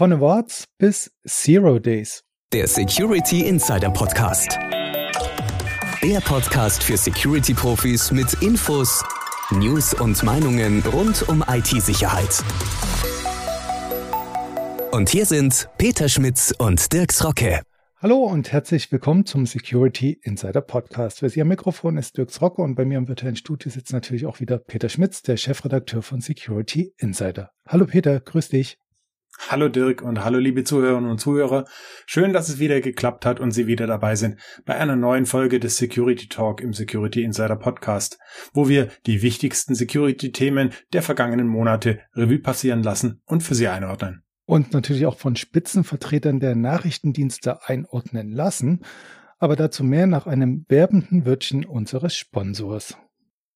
Von Awards bis Zero Days. Der Security Insider Podcast. Der Podcast für Security-Profis mit Infos, News und Meinungen rund um IT-Sicherheit. Und hier sind Peter Schmitz und Dirks Rocke. Hallo und herzlich willkommen zum Security Insider Podcast. Für Sie am Mikrofon ist Dirks Rocke und bei mir im virtuellen Studio sitzt natürlich auch wieder Peter Schmitz, der Chefredakteur von Security Insider. Hallo Peter, grüß dich. Hallo Dirk und hallo liebe Zuhörerinnen und Zuhörer. Schön, dass es wieder geklappt hat und Sie wieder dabei sind bei einer neuen Folge des Security Talk im Security Insider Podcast, wo wir die wichtigsten Security-Themen der vergangenen Monate Revue passieren lassen und für Sie einordnen. Und natürlich auch von Spitzenvertretern der Nachrichtendienste einordnen lassen. Aber dazu mehr nach einem werbenden Wörtchen unseres Sponsors.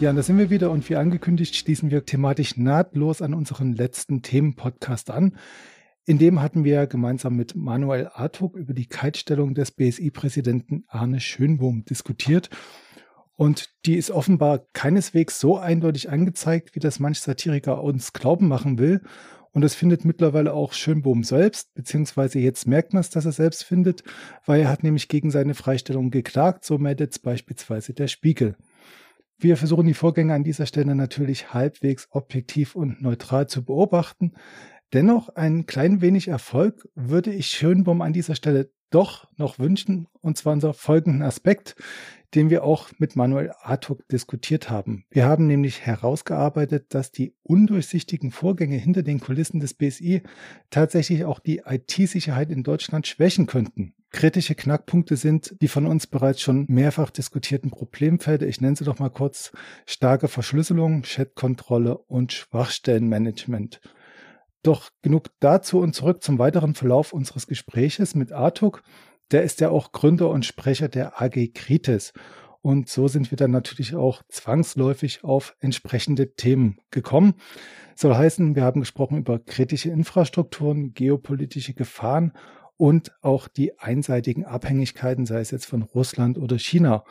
Ja, und da sind wir wieder und wie angekündigt schließen wir thematisch nahtlos an unseren letzten Themenpodcast an. In dem hatten wir gemeinsam mit Manuel Artuk über die Kaltstellung des BSI-Präsidenten Arne Schönbohm diskutiert. Und die ist offenbar keineswegs so eindeutig angezeigt, wie das manch Satiriker uns glauben machen will. Und das findet mittlerweile auch Schönbohm selbst, beziehungsweise jetzt merkt man es, dass er selbst findet, weil er hat nämlich gegen seine Freistellung geklagt, so meldet es beispielsweise der Spiegel. Wir versuchen die Vorgänge an dieser Stelle natürlich halbwegs objektiv und neutral zu beobachten. Dennoch ein klein wenig Erfolg würde ich Schönbaum an dieser Stelle doch noch wünschen, und zwar unser folgenden Aspekt, den wir auch mit Manuel Artuk diskutiert haben. Wir haben nämlich herausgearbeitet, dass die undurchsichtigen Vorgänge hinter den Kulissen des BSI tatsächlich auch die IT-Sicherheit in Deutschland schwächen könnten kritische Knackpunkte sind die von uns bereits schon mehrfach diskutierten Problemfelder. Ich nenne sie doch mal kurz starke Verschlüsselung, Chatkontrolle und Schwachstellenmanagement. Doch genug dazu und zurück zum weiteren Verlauf unseres Gespräches mit Artuk. Der ist ja auch Gründer und Sprecher der AG Kritis. Und so sind wir dann natürlich auch zwangsläufig auf entsprechende Themen gekommen. Soll heißen, wir haben gesprochen über kritische Infrastrukturen, geopolitische Gefahren und auch die einseitigen Abhängigkeiten, sei es jetzt von Russland oder China.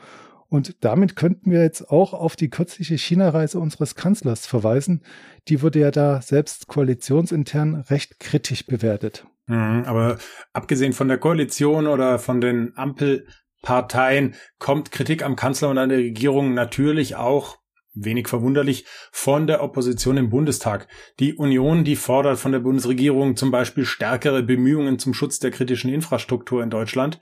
Und damit könnten wir jetzt auch auf die kürzliche China-Reise unseres Kanzlers verweisen. Die wurde ja da selbst koalitionsintern recht kritisch bewertet. Mhm, aber abgesehen von der Koalition oder von den Ampelparteien kommt Kritik am Kanzler und an der Regierung natürlich auch wenig verwunderlich, von der Opposition im Bundestag. Die Union, die fordert von der Bundesregierung zum Beispiel stärkere Bemühungen zum Schutz der kritischen Infrastruktur in Deutschland.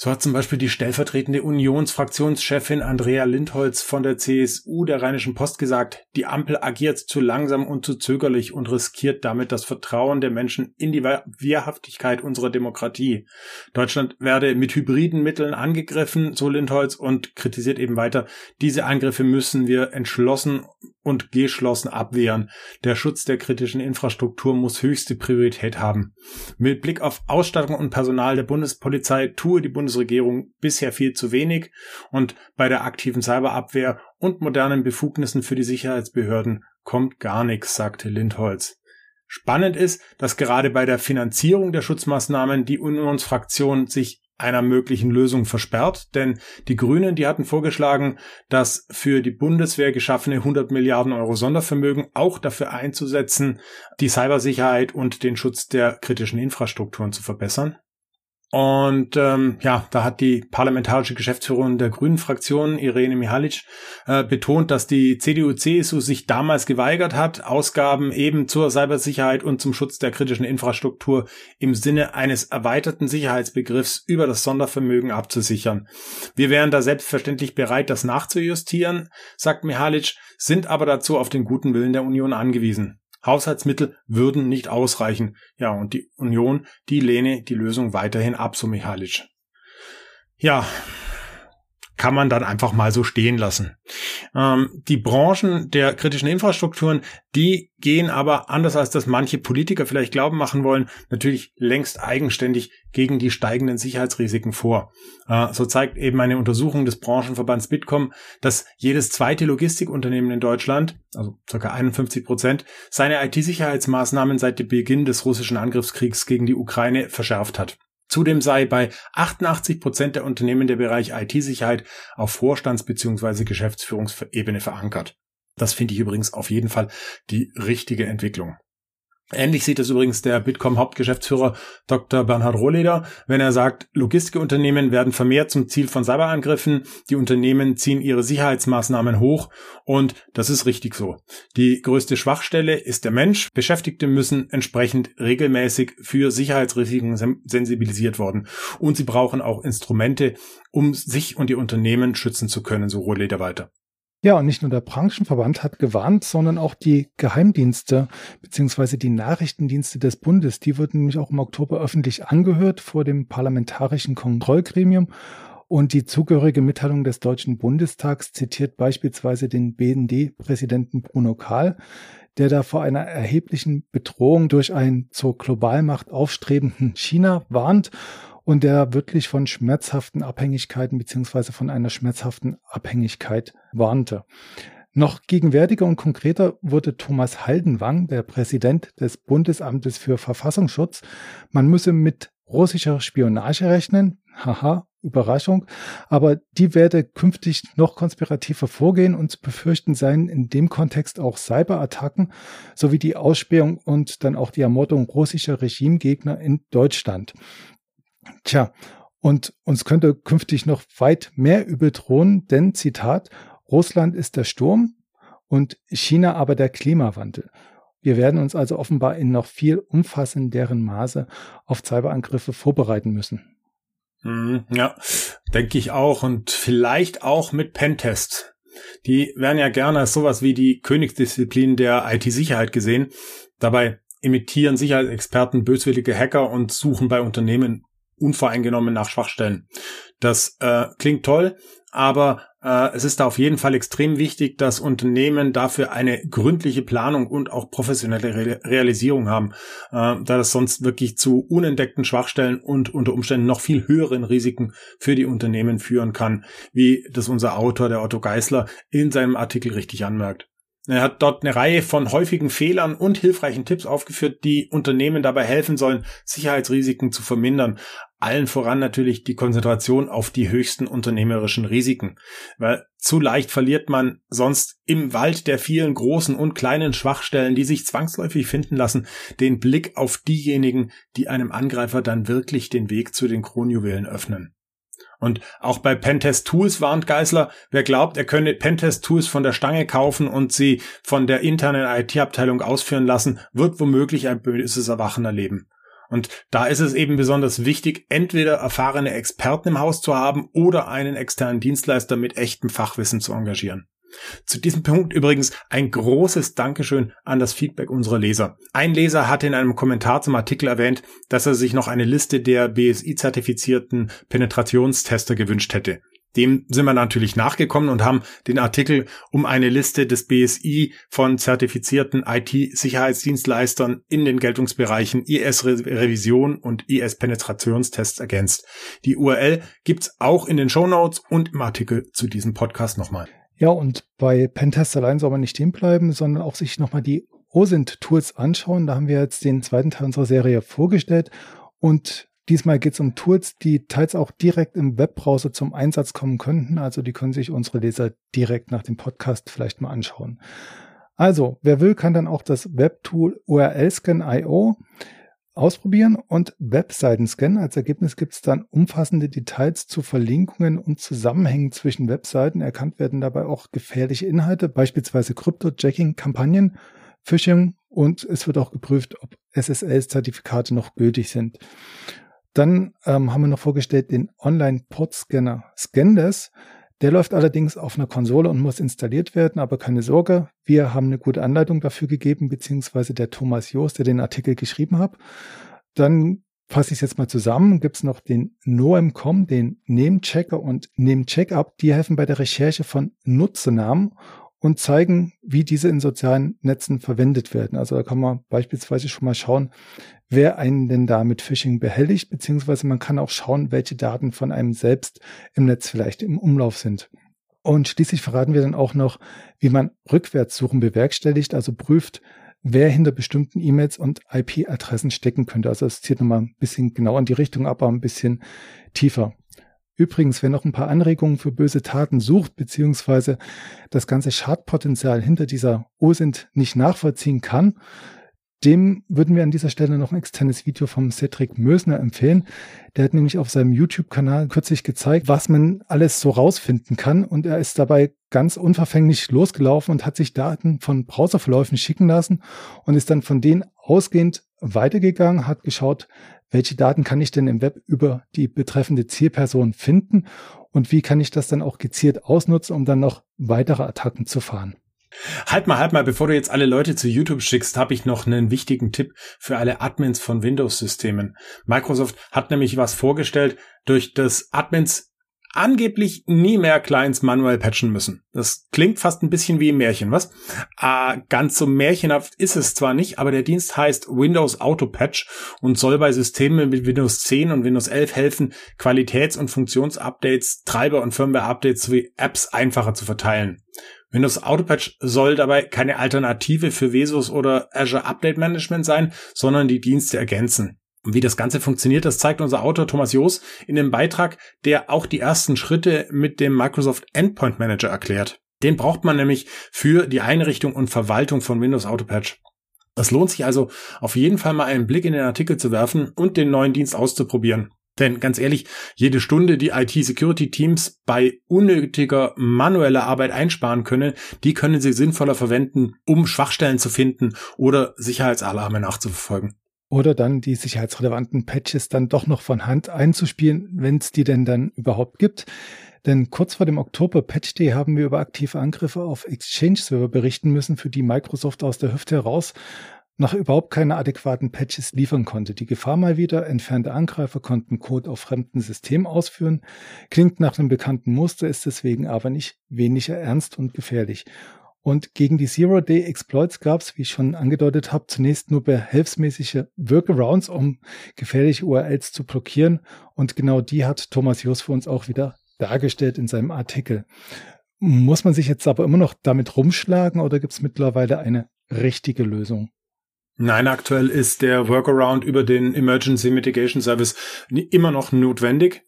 So hat zum Beispiel die stellvertretende Unionsfraktionschefin Andrea Lindholz von der CSU der Rheinischen Post gesagt, die Ampel agiert zu langsam und zu zögerlich und riskiert damit das Vertrauen der Menschen in die Wehrhaftigkeit unserer Demokratie. Deutschland werde mit hybriden Mitteln angegriffen, so Lindholz, und kritisiert eben weiter, diese Angriffe müssen wir entschlossen und geschlossen abwehren. Der Schutz der kritischen Infrastruktur muss höchste Priorität haben. Mit Blick auf Ausstattung und Personal der Bundespolizei tue die Bundesregierung bisher viel zu wenig und bei der aktiven Cyberabwehr und modernen Befugnissen für die Sicherheitsbehörden kommt gar nichts, sagte Lindholz. Spannend ist, dass gerade bei der Finanzierung der Schutzmaßnahmen die Unionsfraktion sich einer möglichen Lösung versperrt, denn die Grünen, die hatten vorgeschlagen, das für die Bundeswehr geschaffene 100 Milliarden Euro Sondervermögen auch dafür einzusetzen, die Cybersicherheit und den Schutz der kritischen Infrastrukturen zu verbessern. Und ähm, ja, da hat die parlamentarische Geschäftsführerin der Grünen Fraktion, Irene Mihalic, äh, betont, dass die CDU-CSU sich damals geweigert hat, Ausgaben eben zur Cybersicherheit und zum Schutz der kritischen Infrastruktur im Sinne eines erweiterten Sicherheitsbegriffs über das Sondervermögen abzusichern. Wir wären da selbstverständlich bereit, das nachzujustieren, sagt Mihalic, sind aber dazu auf den guten Willen der Union angewiesen. Haushaltsmittel würden nicht ausreichen. Ja, und die Union, die lehne die Lösung weiterhin ab, so Michalic. Ja, kann man dann einfach mal so stehen lassen. Ähm, die Branchen der kritischen Infrastrukturen, die gehen aber, anders als das manche Politiker vielleicht glauben machen wollen, natürlich längst eigenständig gegen die steigenden Sicherheitsrisiken vor. Äh, so zeigt eben eine Untersuchung des Branchenverbands Bitkom, dass jedes zweite Logistikunternehmen in Deutschland, also ca. 51 Prozent, seine IT-Sicherheitsmaßnahmen seit dem Beginn des russischen Angriffskriegs gegen die Ukraine verschärft hat. Zudem sei bei 88 Prozent der Unternehmen der Bereich IT-Sicherheit auf Vorstands- bzw. Geschäftsführungsebene verankert. Das finde ich übrigens auf jeden Fall die richtige Entwicklung. Ähnlich sieht es übrigens der Bitkom-Hauptgeschäftsführer Dr. Bernhard Rohleder, wenn er sagt, Logistikunternehmen werden vermehrt zum Ziel von Cyberangriffen, die Unternehmen ziehen ihre Sicherheitsmaßnahmen hoch und das ist richtig so. Die größte Schwachstelle ist der Mensch. Beschäftigte müssen entsprechend regelmäßig für Sicherheitsrisiken sensibilisiert worden und sie brauchen auch Instrumente, um sich und ihr Unternehmen schützen zu können, so Rohleder weiter. Ja, und nicht nur der Branchenverband hat gewarnt, sondern auch die Geheimdienste beziehungsweise die Nachrichtendienste des Bundes. Die wurden nämlich auch im Oktober öffentlich angehört vor dem parlamentarischen Kontrollgremium. Und die zugehörige Mitteilung des Deutschen Bundestags zitiert beispielsweise den BND-Präsidenten Bruno Kahl, der da vor einer erheblichen Bedrohung durch ein zur Globalmacht aufstrebenden China warnt und der wirklich von schmerzhaften Abhängigkeiten beziehungsweise von einer schmerzhaften Abhängigkeit warnte. Noch gegenwärtiger und konkreter wurde Thomas Haldenwang, der Präsident des Bundesamtes für Verfassungsschutz. Man müsse mit russischer Spionage rechnen. Haha, Überraschung. Aber die werde künftig noch konspirativer vorgehen und zu befürchten seien in dem Kontext auch Cyberattacken sowie die Ausspähung und dann auch die Ermordung russischer Regimegegner in Deutschland. Tja, und uns könnte künftig noch weit mehr übel drohen, denn Zitat, Russland ist der Sturm und China aber der Klimawandel. Wir werden uns also offenbar in noch viel umfassenderen Maße auf Cyberangriffe vorbereiten müssen. Mhm, ja, denke ich auch. Und vielleicht auch mit Pentest. Die werden ja gerne als sowas wie die Königsdisziplin der IT-Sicherheit gesehen. Dabei imitieren Sicherheitsexperten böswillige Hacker und suchen bei Unternehmen unvoreingenommen nach Schwachstellen. Das äh, klingt toll, aber äh, es ist da auf jeden Fall extrem wichtig, dass Unternehmen dafür eine gründliche Planung und auch professionelle Re Realisierung haben, äh, da das sonst wirklich zu unentdeckten Schwachstellen und unter Umständen noch viel höheren Risiken für die Unternehmen führen kann, wie das unser Autor, der Otto Geisler, in seinem Artikel richtig anmerkt. Er hat dort eine Reihe von häufigen Fehlern und hilfreichen Tipps aufgeführt, die Unternehmen dabei helfen sollen, Sicherheitsrisiken zu vermindern. Allen voran natürlich die Konzentration auf die höchsten unternehmerischen Risiken. Weil zu leicht verliert man sonst im Wald der vielen großen und kleinen Schwachstellen, die sich zwangsläufig finden lassen, den Blick auf diejenigen, die einem Angreifer dann wirklich den Weg zu den Kronjuwelen öffnen. Und auch bei Pentest Tools warnt Geisler, wer glaubt, er könne Pentest Tools von der Stange kaufen und sie von der internen IT-Abteilung ausführen lassen, wird womöglich ein böses Erwachen erleben. Und da ist es eben besonders wichtig, entweder erfahrene Experten im Haus zu haben oder einen externen Dienstleister mit echtem Fachwissen zu engagieren. Zu diesem Punkt übrigens ein großes Dankeschön an das Feedback unserer Leser. Ein Leser hatte in einem Kommentar zum Artikel erwähnt, dass er sich noch eine Liste der BSI-zertifizierten Penetrationstester gewünscht hätte. Dem sind wir natürlich nachgekommen und haben den Artikel um eine Liste des BSI von zertifizierten IT-Sicherheitsdienstleistern in den Geltungsbereichen IS-Revision und IS-Penetrationstests ergänzt. Die URL gibt's auch in den Show Notes und im Artikel zu diesem Podcast nochmal. Ja, und bei Pentest allein soll man nicht stehen bleiben, sondern auch sich nochmal die OSINT-Tools anschauen. Da haben wir jetzt den zweiten Teil unserer Serie vorgestellt. Und diesmal geht es um Tools, die teils auch direkt im Webbrowser zum Einsatz kommen könnten. Also die können sich unsere Leser direkt nach dem Podcast vielleicht mal anschauen. Also, wer will, kann dann auch das Webtool URL-Scan.io ausprobieren und Webseiten scannen. Als Ergebnis gibt es dann umfassende Details zu Verlinkungen und Zusammenhängen zwischen Webseiten. Erkannt werden dabei auch gefährliche Inhalte, beispielsweise Crypto-Jacking-Kampagnen, Phishing und es wird auch geprüft, ob SSL-Zertifikate noch gültig sind. Dann ähm, haben wir noch vorgestellt den Online-Port-Scanner Scandes. Der läuft allerdings auf einer Konsole und muss installiert werden, aber keine Sorge, wir haben eine gute Anleitung dafür gegeben, beziehungsweise der Thomas Jost, der den Artikel geschrieben hat. Dann fasse ich es jetzt mal zusammen, gibt es noch den NoemCom, den Namechecker und NameCheckup. Die helfen bei der Recherche von Nutzernamen und zeigen, wie diese in sozialen Netzen verwendet werden. Also da kann man beispielsweise schon mal schauen, wer einen denn da mit Phishing behelligt, beziehungsweise man kann auch schauen, welche Daten von einem selbst im Netz vielleicht im Umlauf sind. Und schließlich verraten wir dann auch noch, wie man Rückwärtssuchen bewerkstelligt, also prüft, wer hinter bestimmten E-Mails und IP-Adressen stecken könnte. Also es zieht nochmal ein bisschen genau in die Richtung, aber ein bisschen tiefer. Übrigens, wer noch ein paar Anregungen für böse Taten sucht, beziehungsweise das ganze Schadpotenzial hinter dieser OSINT nicht nachvollziehen kann, dem würden wir an dieser Stelle noch ein externes Video vom Cedric Mösner empfehlen. Der hat nämlich auf seinem YouTube-Kanal kürzlich gezeigt, was man alles so rausfinden kann. Und er ist dabei ganz unverfänglich losgelaufen und hat sich Daten von Browserverläufen schicken lassen und ist dann von denen ausgehend weitergegangen, hat geschaut, welche Daten kann ich denn im Web über die betreffende Zielperson finden und wie kann ich das dann auch gezielt ausnutzen, um dann noch weitere Attacken zu fahren. Halt mal, halt mal, bevor du jetzt alle Leute zu YouTube schickst, habe ich noch einen wichtigen Tipp für alle Admins von Windows-Systemen. Microsoft hat nämlich was vorgestellt, durch das Admins angeblich nie mehr Clients manuell patchen müssen. Das klingt fast ein bisschen wie ein Märchen, was? Äh, ganz so märchenhaft ist es zwar nicht, aber der Dienst heißt Windows Auto Patch und soll bei Systemen mit Windows 10 und Windows 11 helfen, Qualitäts- und Funktionsupdates, Treiber- und Firmware-Updates sowie Apps einfacher zu verteilen. Windows Autopatch soll dabei keine Alternative für Vesus oder Azure Update Management sein, sondern die Dienste ergänzen. Und wie das Ganze funktioniert, das zeigt unser Autor Thomas Joos in dem Beitrag, der auch die ersten Schritte mit dem Microsoft Endpoint Manager erklärt. Den braucht man nämlich für die Einrichtung und Verwaltung von Windows Autopatch. Es lohnt sich also auf jeden Fall mal einen Blick in den Artikel zu werfen und den neuen Dienst auszuprobieren. Denn ganz ehrlich, jede Stunde, die IT-Security-Teams bei unnötiger manueller Arbeit einsparen können, die können sie sinnvoller verwenden, um Schwachstellen zu finden oder Sicherheitsalarme nachzuverfolgen. Oder dann die sicherheitsrelevanten Patches dann doch noch von Hand einzuspielen, wenn es die denn dann überhaupt gibt. Denn kurz vor dem Oktober Patch Day haben wir über aktive Angriffe auf Exchange-Server berichten müssen, für die Microsoft aus der Hüfte heraus noch überhaupt keine adäquaten Patches liefern konnte. Die Gefahr mal wieder, entfernte Angreifer konnten Code auf fremden Systemen ausführen, klingt nach einem bekannten Muster, ist deswegen aber nicht weniger ernst und gefährlich. Und gegen die Zero-Day-Exploits gab es, wie ich schon angedeutet habe, zunächst nur behelfsmäßige Workarounds, um gefährliche URLs zu blockieren. Und genau die hat Thomas Jus für uns auch wieder dargestellt in seinem Artikel. Muss man sich jetzt aber immer noch damit rumschlagen oder gibt es mittlerweile eine richtige Lösung? Nein, aktuell ist der Workaround über den Emergency Mitigation Service immer noch notwendig.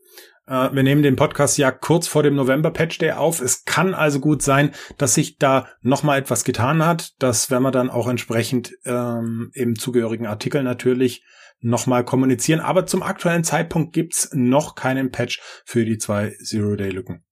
Äh, wir nehmen den Podcast ja kurz vor dem November Patch Day auf. Es kann also gut sein, dass sich da noch mal etwas getan hat. Das werden wir dann auch entsprechend ähm, im zugehörigen Artikel natürlich noch mal kommunizieren. Aber zum aktuellen Zeitpunkt gibt's noch keinen Patch für die zwei Zero-Day-Lücken.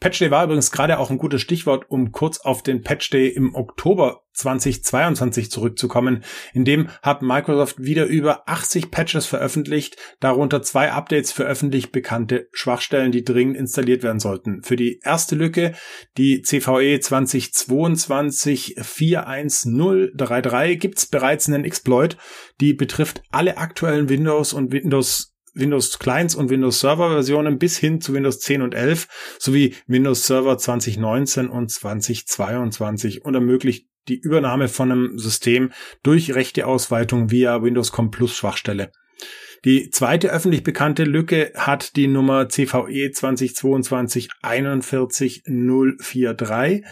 Patch Day war übrigens gerade auch ein gutes Stichwort, um kurz auf den Patch Day im Oktober 2022 zurückzukommen. In dem hat Microsoft wieder über 80 Patches veröffentlicht, darunter zwei Updates für öffentlich bekannte Schwachstellen, die dringend installiert werden sollten. Für die erste Lücke, die CVE 2022 41033, gibt's bereits einen Exploit, die betrifft alle aktuellen Windows und Windows Windows Clients und Windows Server Versionen bis hin zu Windows 10 und 11 sowie Windows Server 2019 und 2022 und ermöglicht die Übernahme von einem System durch rechte Ausweitung via Windows Com Plus Schwachstelle. Die zweite öffentlich bekannte Lücke hat die Nummer CVE 2022 41043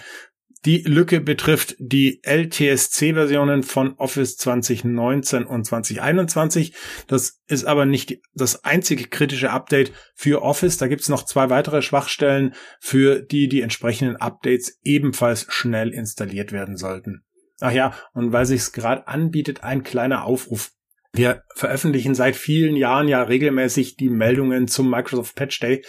die Lücke betrifft die LTSC-Versionen von Office 2019 und 2021. Das ist aber nicht das einzige kritische Update für Office. Da gibt es noch zwei weitere Schwachstellen, für die die entsprechenden Updates ebenfalls schnell installiert werden sollten. Ach ja, und weil sich es gerade anbietet, ein kleiner Aufruf. Wir veröffentlichen seit vielen Jahren ja regelmäßig die Meldungen zum Microsoft Patch Day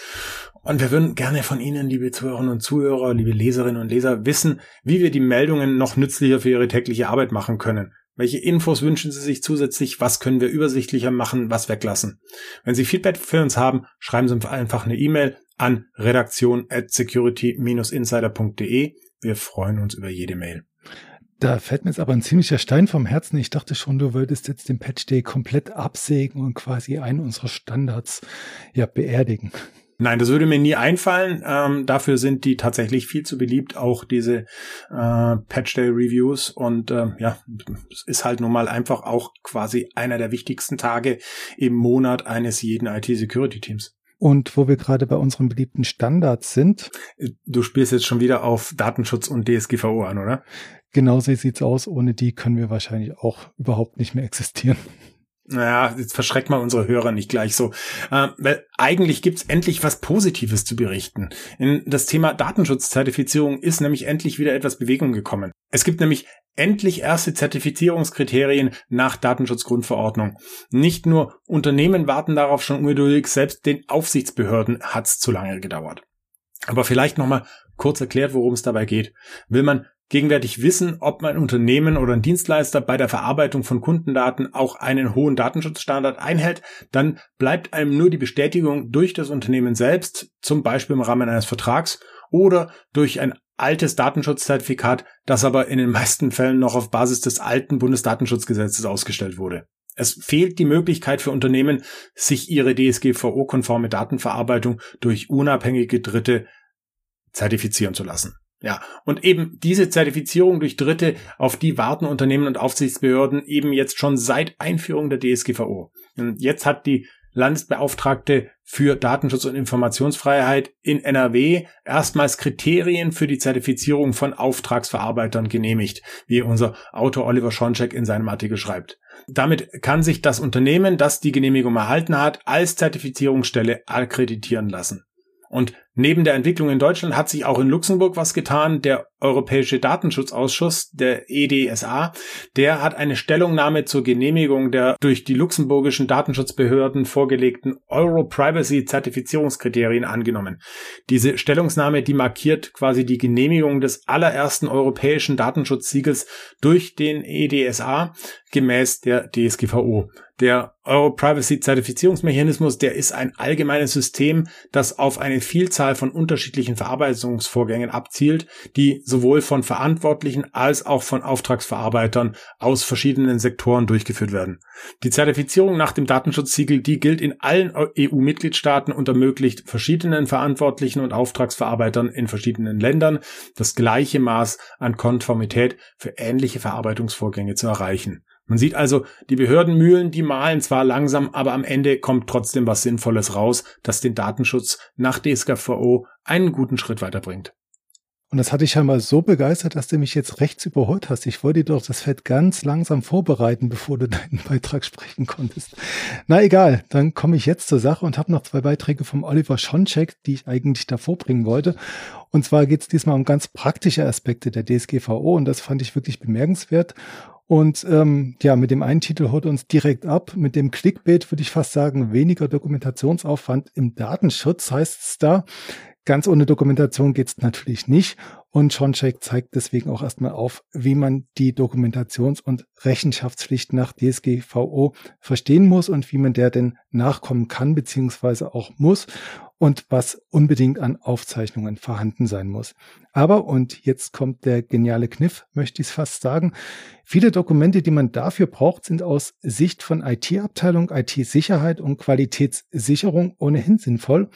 und wir würden gerne von Ihnen, liebe Zuhörerinnen und Zuhörer, liebe Leserinnen und Leser, wissen, wie wir die Meldungen noch nützlicher für Ihre tägliche Arbeit machen können. Welche Infos wünschen Sie sich zusätzlich? Was können wir übersichtlicher machen? Was weglassen? Wenn Sie Feedback für uns haben, schreiben Sie uns einfach eine E-Mail an redaktion at security-insider.de. Wir freuen uns über jede Mail. Da fällt mir jetzt aber ein ziemlicher Stein vom Herzen. Ich dachte schon, du würdest jetzt den Patch Day komplett absägen und quasi einen unserer Standards ja beerdigen. Nein, das würde mir nie einfallen. Ähm, dafür sind die tatsächlich viel zu beliebt, auch diese äh, Patch Day Reviews. Und äh, ja, es ist halt nun mal einfach auch quasi einer der wichtigsten Tage im Monat eines jeden IT-Security-Teams. Und wo wir gerade bei unseren beliebten Standards sind. Du spielst jetzt schon wieder auf Datenschutz und DSGVO an, oder? Genau so sieht's aus. Ohne die können wir wahrscheinlich auch überhaupt nicht mehr existieren. Naja, jetzt verschreckt mal unsere Hörer nicht gleich so. Äh, weil eigentlich gibt's endlich was Positives zu berichten. In das Thema Datenschutzzertifizierung ist nämlich endlich wieder etwas Bewegung gekommen. Es gibt nämlich endlich erste Zertifizierungskriterien nach Datenschutzgrundverordnung. Nicht nur Unternehmen warten darauf schon ungeduldig, selbst den Aufsichtsbehörden hat's zu lange gedauert. Aber vielleicht nochmal kurz erklärt, worum es dabei geht. Will man gegenwärtig wissen, ob ein Unternehmen oder ein Dienstleister bei der Verarbeitung von Kundendaten auch einen hohen Datenschutzstandard einhält, dann bleibt einem nur die Bestätigung durch das Unternehmen selbst, zum Beispiel im Rahmen eines Vertrags oder durch ein altes Datenschutzzertifikat, das aber in den meisten Fällen noch auf Basis des alten Bundesdatenschutzgesetzes ausgestellt wurde. Es fehlt die Möglichkeit für Unternehmen, sich ihre DSGVO-konforme Datenverarbeitung durch unabhängige Dritte zertifizieren zu lassen. Ja, und eben diese Zertifizierung durch Dritte, auf die warten Unternehmen und Aufsichtsbehörden eben jetzt schon seit Einführung der DSGVO. Und jetzt hat die Landesbeauftragte für Datenschutz und Informationsfreiheit in NRW erstmals Kriterien für die Zertifizierung von Auftragsverarbeitern genehmigt, wie unser Autor Oliver Schoncheck in seinem Artikel schreibt. Damit kann sich das Unternehmen, das die Genehmigung erhalten hat, als Zertifizierungsstelle akkreditieren lassen. Und neben der Entwicklung in Deutschland hat sich auch in Luxemburg was getan. Der Europäische Datenschutzausschuss, der EDSA, der hat eine Stellungnahme zur Genehmigung der durch die luxemburgischen Datenschutzbehörden vorgelegten Euro-Privacy-Zertifizierungskriterien angenommen. Diese Stellungnahme, die markiert quasi die Genehmigung des allerersten europäischen Datenschutzsiegels durch den EDSA gemäß der DSGVO. Der Euro-Privacy-Zertifizierungsmechanismus, der ist ein allgemeines System, das auf eine Vielzahl von unterschiedlichen Verarbeitungsvorgängen abzielt, die sowohl von Verantwortlichen als auch von Auftragsverarbeitern aus verschiedenen Sektoren durchgeführt werden. Die Zertifizierung nach dem Datenschutzsiegel, die gilt in allen EU-Mitgliedstaaten und ermöglicht verschiedenen Verantwortlichen und Auftragsverarbeitern in verschiedenen Ländern das gleiche Maß an Konformität für ähnliche Verarbeitungsvorgänge zu erreichen. Man sieht also, die Behördenmühlen, die malen zwar langsam, aber am Ende kommt trotzdem was Sinnvolles raus, das den Datenschutz nach DSGVO einen guten Schritt weiterbringt. Und das hatte ich ja mal so begeistert, dass du mich jetzt rechts überholt hast. Ich wollte dir doch das Feld ganz langsam vorbereiten, bevor du deinen Beitrag sprechen konntest. Na egal, dann komme ich jetzt zur Sache und habe noch zwei Beiträge vom Oliver Schoncheck, die ich eigentlich davor bringen wollte. Und zwar geht es diesmal um ganz praktische Aspekte der DSGVO und das fand ich wirklich bemerkenswert. Und ähm, ja, mit dem einen Titel holt uns direkt ab. Mit dem Clickbait würde ich fast sagen, weniger Dokumentationsaufwand im Datenschutz heißt es da. Ganz ohne Dokumentation geht's natürlich nicht. Und Schoncheck zeigt deswegen auch erstmal auf, wie man die Dokumentations- und Rechenschaftspflicht nach DSGVO verstehen muss und wie man der denn nachkommen kann beziehungsweise auch muss und was unbedingt an Aufzeichnungen vorhanden sein muss. Aber, und jetzt kommt der geniale Kniff, möchte ich es fast sagen, viele Dokumente, die man dafür braucht, sind aus Sicht von IT-Abteilung, IT-Sicherheit und Qualitätssicherung ohnehin sinnvoll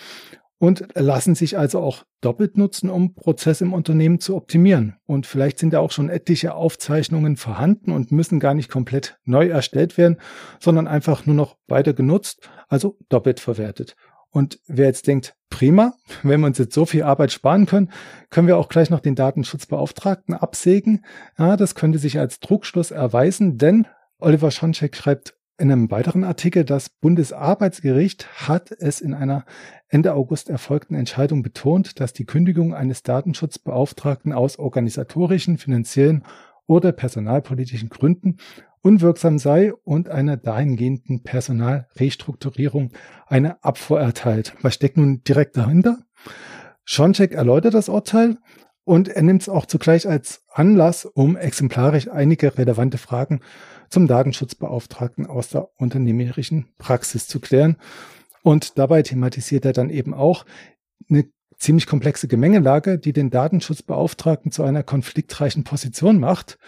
und lassen sich also auch doppelt nutzen, um Prozesse im Unternehmen zu optimieren. Und vielleicht sind da auch schon etliche Aufzeichnungen vorhanden und müssen gar nicht komplett neu erstellt werden, sondern einfach nur noch weiter genutzt, also doppelt verwertet. Und wer jetzt denkt, prima, wenn wir uns jetzt so viel Arbeit sparen können, können wir auch gleich noch den Datenschutzbeauftragten absägen. Ja, das könnte sich als Druckschluss erweisen, denn Oliver Schoncheck schreibt in einem weiteren Artikel, das Bundesarbeitsgericht hat es in einer Ende August erfolgten Entscheidung betont, dass die Kündigung eines Datenschutzbeauftragten aus organisatorischen, finanziellen oder personalpolitischen Gründen unwirksam sei und einer dahingehenden Personalrestrukturierung eine Abfuhr erteilt. Was steckt nun direkt dahinter? Schoncheck erläutert das Urteil und er nimmt es auch zugleich als Anlass, um exemplarisch einige relevante Fragen zum Datenschutzbeauftragten aus der unternehmerischen Praxis zu klären. Und dabei thematisiert er dann eben auch eine ziemlich komplexe Gemengelage, die den Datenschutzbeauftragten zu einer konfliktreichen Position macht,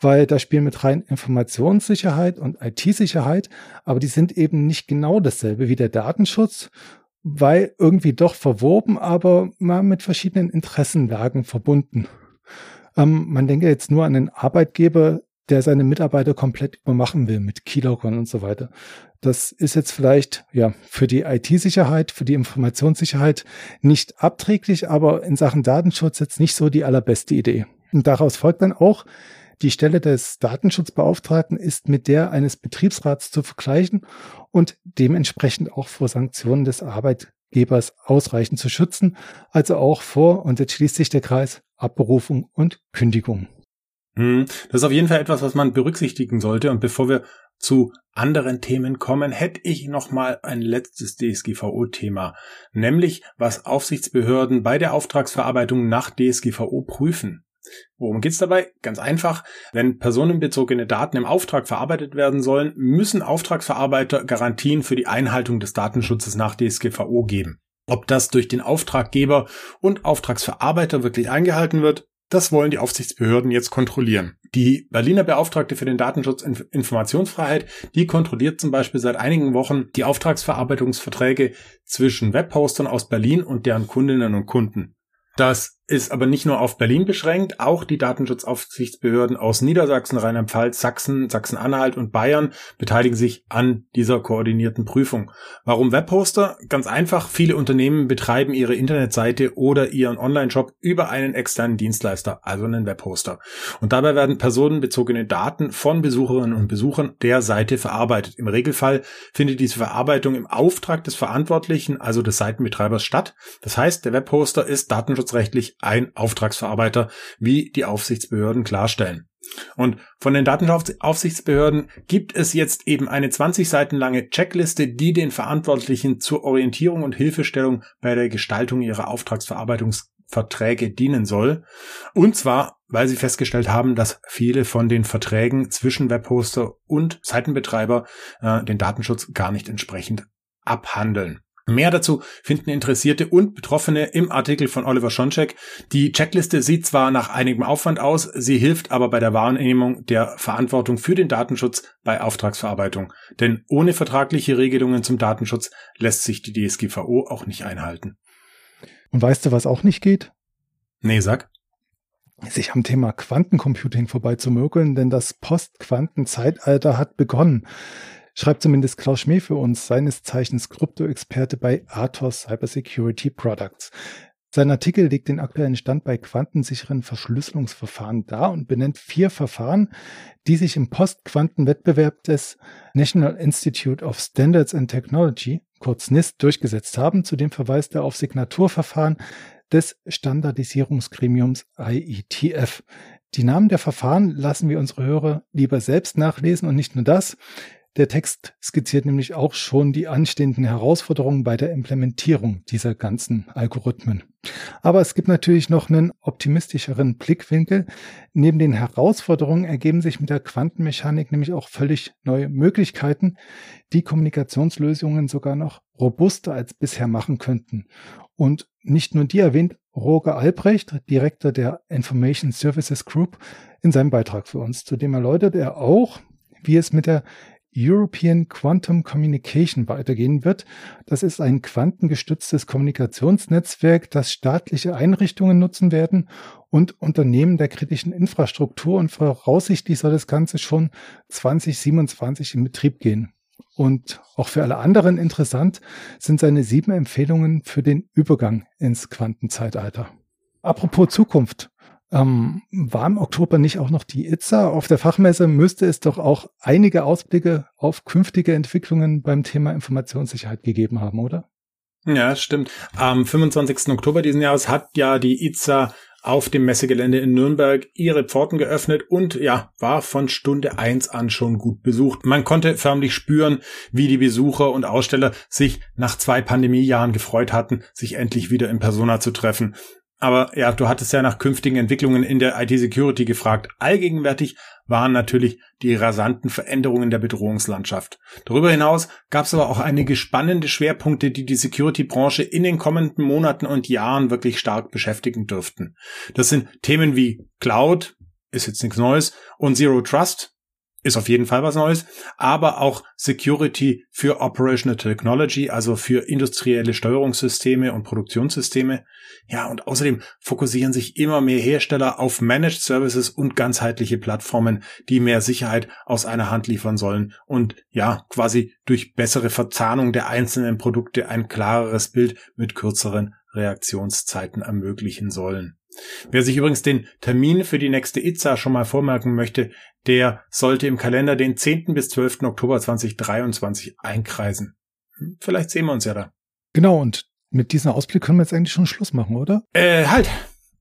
weil da spielen mit rein Informationssicherheit und IT-Sicherheit, aber die sind eben nicht genau dasselbe wie der Datenschutz, weil irgendwie doch verwoben, aber mal mit verschiedenen Interessenlagen verbunden. Ähm, man denke jetzt nur an den Arbeitgeber, der seine Mitarbeiter komplett übermachen will mit Keylogern und so weiter. Das ist jetzt vielleicht ja für die IT-Sicherheit, für die Informationssicherheit nicht abträglich, aber in Sachen Datenschutz jetzt nicht so die allerbeste Idee. Und daraus folgt dann auch, die Stelle des Datenschutzbeauftragten ist mit der eines Betriebsrats zu vergleichen und dementsprechend auch vor Sanktionen des Arbeitgebers ausreichend zu schützen, also auch vor, und jetzt schließt sich der Kreis, Abberufung und Kündigung. Hm, das ist auf jeden Fall etwas, was man berücksichtigen sollte. Und bevor wir zu anderen Themen kommen, hätte ich noch mal ein letztes DSGVO-Thema, nämlich was Aufsichtsbehörden bei der Auftragsverarbeitung nach DSGVO prüfen. Worum geht's dabei? Ganz einfach. Wenn personenbezogene Daten im Auftrag verarbeitet werden sollen, müssen Auftragsverarbeiter Garantien für die Einhaltung des Datenschutzes nach DSGVO geben. Ob das durch den Auftraggeber und Auftragsverarbeiter wirklich eingehalten wird, das wollen die Aufsichtsbehörden jetzt kontrollieren. Die Berliner Beauftragte für den Datenschutz und Informationsfreiheit, die kontrolliert zum Beispiel seit einigen Wochen die Auftragsverarbeitungsverträge zwischen Webhostern aus Berlin und deren Kundinnen und Kunden. Das ist aber nicht nur auf Berlin beschränkt, auch die Datenschutzaufsichtsbehörden aus Niedersachsen, Rheinland-Pfalz, Sachsen, Sachsen-Anhalt und Bayern beteiligen sich an dieser koordinierten Prüfung. Warum Webhoster? Ganz einfach, viele Unternehmen betreiben ihre Internetseite oder ihren Online-Shop über einen externen Dienstleister, also einen Webhoster. Und dabei werden personenbezogene Daten von Besucherinnen und Besuchern der Seite verarbeitet. Im Regelfall findet diese Verarbeitung im Auftrag des Verantwortlichen, also des Seitenbetreibers statt. Das heißt, der Webhoster ist datenschutzrechtlich ein Auftragsverarbeiter, wie die Aufsichtsbehörden klarstellen. Und von den Datenaufsichtsbehörden gibt es jetzt eben eine 20 Seiten lange Checkliste, die den Verantwortlichen zur Orientierung und Hilfestellung bei der Gestaltung ihrer Auftragsverarbeitungsverträge dienen soll. Und zwar, weil sie festgestellt haben, dass viele von den Verträgen zwischen Webhoster und Seitenbetreiber äh, den Datenschutz gar nicht entsprechend abhandeln. Mehr dazu finden Interessierte und Betroffene im Artikel von Oliver Schoncheck. Die Checkliste sieht zwar nach einigem Aufwand aus, sie hilft aber bei der Wahrnehmung der Verantwortung für den Datenschutz bei Auftragsverarbeitung. Denn ohne vertragliche Regelungen zum Datenschutz lässt sich die DSGVO auch nicht einhalten. Und weißt du, was auch nicht geht? Nee, sag sich am Thema Quantencomputing vorbeizumögeln, denn das Postquantenzeitalter hat begonnen schreibt zumindest Klaus Schmee für uns, seines Zeichens Krypto-Experte bei Athos Cybersecurity Products. Sein Artikel legt den aktuellen Stand bei quantensicheren Verschlüsselungsverfahren dar und benennt vier Verfahren, die sich im Postquantenwettbewerb des National Institute of Standards and Technology, kurz NIST, durchgesetzt haben. Zudem verweist er auf Signaturverfahren des Standardisierungsgremiums IETF. Die Namen der Verfahren lassen wir unsere Hörer lieber selbst nachlesen und nicht nur das. Der Text skizziert nämlich auch schon die anstehenden Herausforderungen bei der Implementierung dieser ganzen Algorithmen. Aber es gibt natürlich noch einen optimistischeren Blickwinkel. Neben den Herausforderungen ergeben sich mit der Quantenmechanik nämlich auch völlig neue Möglichkeiten, die Kommunikationslösungen sogar noch robuster als bisher machen könnten. Und nicht nur die erwähnt Roger Albrecht, Direktor der Information Services Group, in seinem Beitrag für uns. Zudem erläutert er auch, wie es mit der European Quantum Communication weitergehen wird. Das ist ein quantengestütztes Kommunikationsnetzwerk, das staatliche Einrichtungen nutzen werden und Unternehmen der kritischen Infrastruktur und voraussichtlich soll das Ganze schon 2027 in Betrieb gehen. Und auch für alle anderen interessant sind seine sieben Empfehlungen für den Übergang ins Quantenzeitalter. Apropos Zukunft. Ähm, war im Oktober nicht auch noch die ITSA? Auf der Fachmesse müsste es doch auch einige Ausblicke auf künftige Entwicklungen beim Thema Informationssicherheit gegeben haben, oder? Ja, stimmt. Am 25. Oktober diesen Jahres hat ja die ITSA auf dem Messegelände in Nürnberg ihre Pforten geöffnet und ja, war von Stunde eins an schon gut besucht. Man konnte förmlich spüren, wie die Besucher und Aussteller sich nach zwei Pandemiejahren gefreut hatten, sich endlich wieder in Persona zu treffen. Aber ja, du hattest ja nach künftigen Entwicklungen in der IT-Security gefragt. Allgegenwärtig waren natürlich die rasanten Veränderungen der Bedrohungslandschaft. Darüber hinaus gab es aber auch einige spannende Schwerpunkte, die die Security-Branche in den kommenden Monaten und Jahren wirklich stark beschäftigen dürften. Das sind Themen wie Cloud, ist jetzt nichts Neues, und Zero Trust, ist auf jeden Fall was Neues, aber auch Security für Operational Technology, also für industrielle Steuerungssysteme und Produktionssysteme. Ja, und außerdem fokussieren sich immer mehr Hersteller auf Managed Services und ganzheitliche Plattformen, die mehr Sicherheit aus einer Hand liefern sollen und ja, quasi durch bessere Verzahnung der einzelnen Produkte ein klareres Bild mit kürzeren Reaktionszeiten ermöglichen sollen. Wer sich übrigens den Termin für die nächste ITSA schon mal vormerken möchte, der sollte im Kalender den 10. bis 12. Oktober 2023 einkreisen. Hm, vielleicht sehen wir uns ja da. Genau, und mit diesem Ausblick können wir jetzt eigentlich schon Schluss machen, oder? Äh, halt.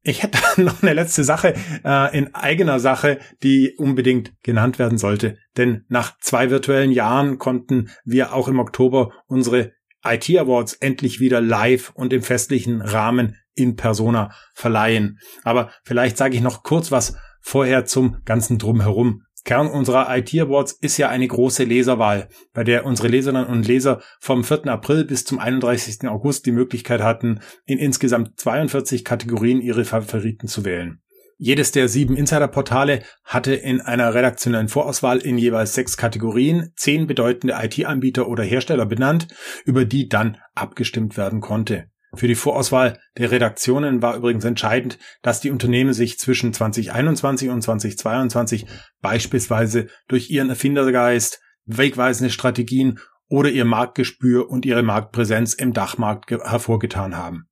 Ich hätte noch eine letzte Sache äh, in eigener Sache, die unbedingt genannt werden sollte. Denn nach zwei virtuellen Jahren konnten wir auch im Oktober unsere IT Awards endlich wieder live und im festlichen Rahmen in Persona verleihen. Aber vielleicht sage ich noch kurz was vorher zum ganzen Drumherum. Kern unserer IT Awards ist ja eine große Leserwahl, bei der unsere Leserinnen und Leser vom 4. April bis zum 31. August die Möglichkeit hatten, in insgesamt 42 Kategorien ihre Favoriten zu wählen. Jedes der sieben Insider-Portale hatte in einer redaktionellen Vorauswahl in jeweils sechs Kategorien zehn bedeutende IT-Anbieter oder Hersteller benannt, über die dann abgestimmt werden konnte. Für die Vorauswahl der Redaktionen war übrigens entscheidend, dass die Unternehmen sich zwischen 2021 und 2022 beispielsweise durch ihren Erfindergeist, wegweisende Strategien oder ihr Marktgespür und ihre Marktpräsenz im Dachmarkt hervorgetan haben.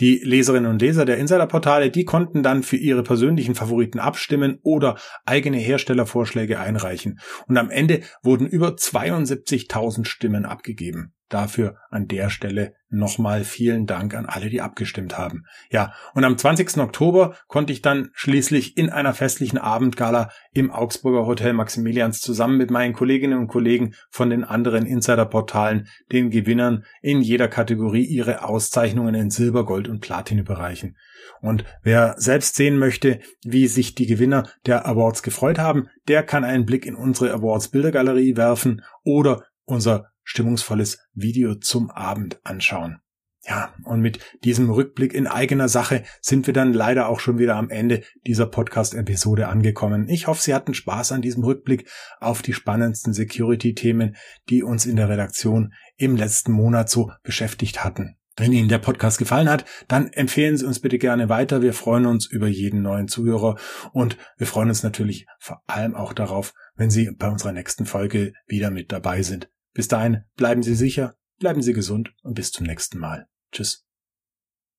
Die Leserinnen und Leser der Insiderportale, die konnten dann für ihre persönlichen Favoriten abstimmen oder eigene Herstellervorschläge einreichen. Und am Ende wurden über 72.000 Stimmen abgegeben. Dafür an der Stelle nochmal vielen Dank an alle, die abgestimmt haben. Ja, und am 20. Oktober konnte ich dann schließlich in einer festlichen Abendgala im Augsburger Hotel Maximilians zusammen mit meinen Kolleginnen und Kollegen von den anderen Insiderportalen den Gewinnern in jeder Kategorie ihre Auszeichnungen in Silber, Gold und Platin überreichen. Und wer selbst sehen möchte, wie sich die Gewinner der Awards gefreut haben, der kann einen Blick in unsere Awards Bildergalerie werfen oder unser stimmungsvolles Video zum Abend anschauen. Ja, und mit diesem Rückblick in eigener Sache sind wir dann leider auch schon wieder am Ende dieser Podcast-Episode angekommen. Ich hoffe, Sie hatten Spaß an diesem Rückblick auf die spannendsten Security-Themen, die uns in der Redaktion im letzten Monat so beschäftigt hatten. Wenn Ihnen der Podcast gefallen hat, dann empfehlen Sie uns bitte gerne weiter. Wir freuen uns über jeden neuen Zuhörer und wir freuen uns natürlich vor allem auch darauf, wenn Sie bei unserer nächsten Folge wieder mit dabei sind. Bis dahin bleiben Sie sicher, bleiben Sie gesund und bis zum nächsten Mal. Tschüss.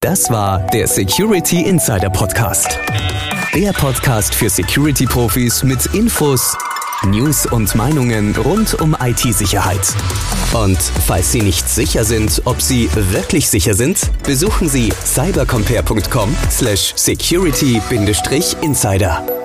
Das war der Security Insider Podcast. Der Podcast für Security-Profis mit Infos, News und Meinungen rund um IT-Sicherheit. Und falls Sie nicht sicher sind, ob Sie wirklich sicher sind, besuchen Sie cybercompare.com/security-insider.